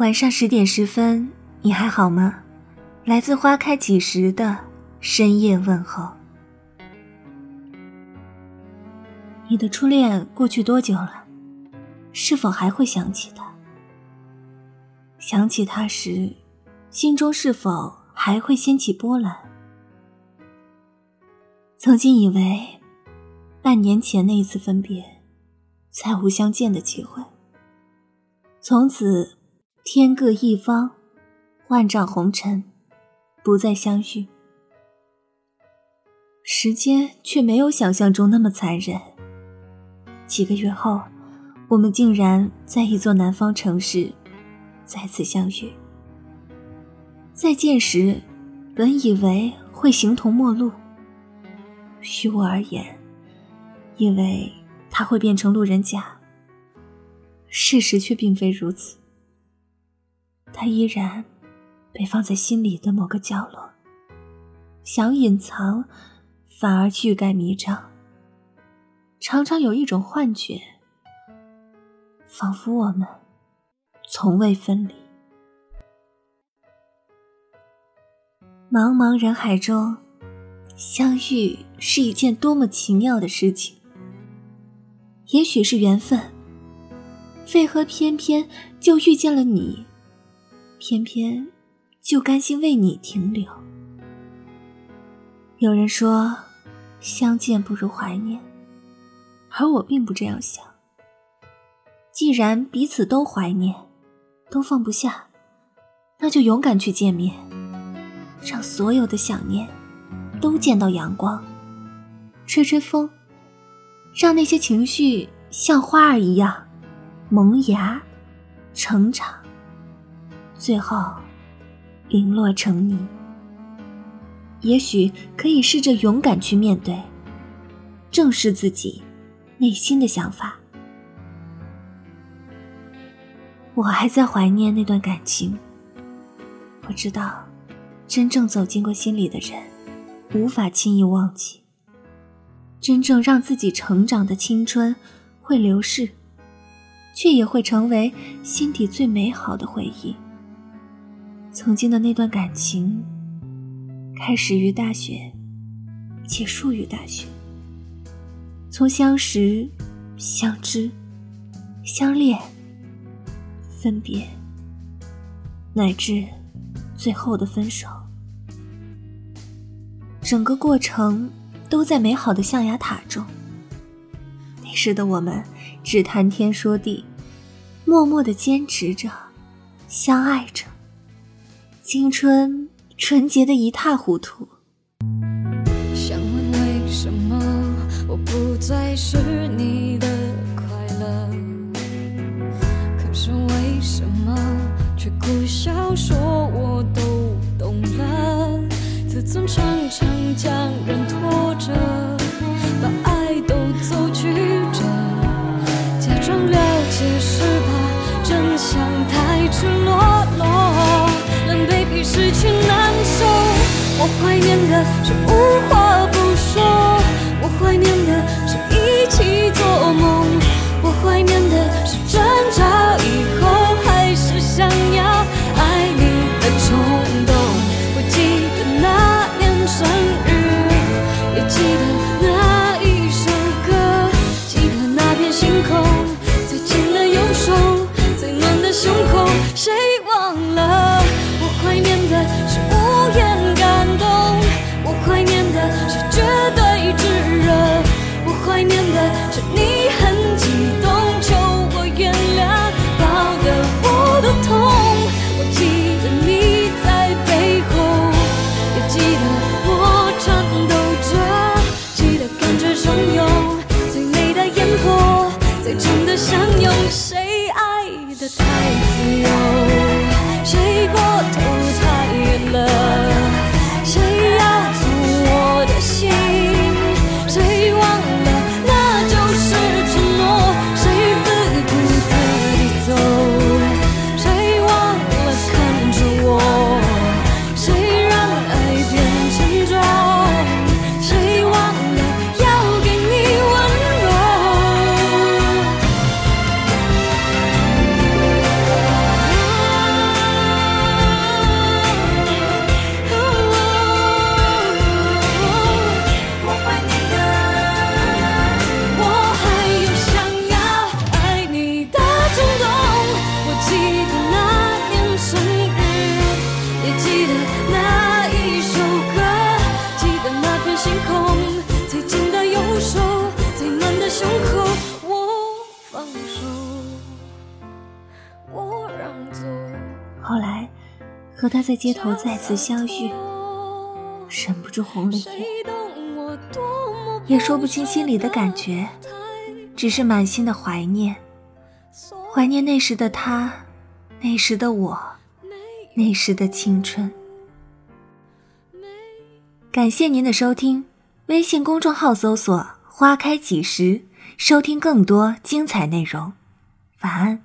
晚上十点十分，你还好吗？来自花开几时的深夜问候。你的初恋过去多久了？是否还会想起他？想起他时，心中是否还会掀起波澜？曾经以为，半年前那一次分别，再无相见的机会，从此。天各一方，万丈红尘，不再相遇。时间却没有想象中那么残忍。几个月后，我们竟然在一座南方城市再次相遇。再见时，本以为会形同陌路。于我而言，以为他会变成路人甲。事实却并非如此。他依然被放在心里的某个角落，想隐藏，反而欲盖弥彰。常常有一种幻觉，仿佛我们从未分离。茫茫人海中，相遇是一件多么奇妙的事情。也许是缘分，为何偏偏就遇见了你？偏偏就甘心为你停留。有人说，相见不如怀念，而我并不这样想。既然彼此都怀念，都放不下，那就勇敢去见面，让所有的想念都见到阳光。吹吹风，让那些情绪像花儿一样萌芽、成长。最后，零落成泥。也许可以试着勇敢去面对，正视自己内心的想法。我还在怀念那段感情。我知道，真正走进过心里的人，无法轻易忘记。真正让自己成长的青春会流逝，却也会成为心底最美好的回忆。曾经的那段感情，开始于大学，结束于大学。从相识、相知、相恋、分别，乃至最后的分手，整个过程都在美好的象牙塔中。那时的我们，只谈天说地，默默的坚持着，相爱着。青春纯洁的一塌糊涂。想问为什么我不再是你的快乐？可是为什么却苦笑说我都懂了？自尊常常将人拖着，念的是无话不说，我怀念的是一起做梦，我怀念的是争吵以后还是想要爱你的冲动。我记得那年生日，也记得那一首歌，记得那片星空，最后来和他在街头再次相遇，忍不住红了眼，也说不清心里的感觉，只是满心的怀念，怀念那时的他，那时的我，那时的青春。感谢您的收听，微信公众号搜索“花开几时”，收听更多精彩内容。晚安。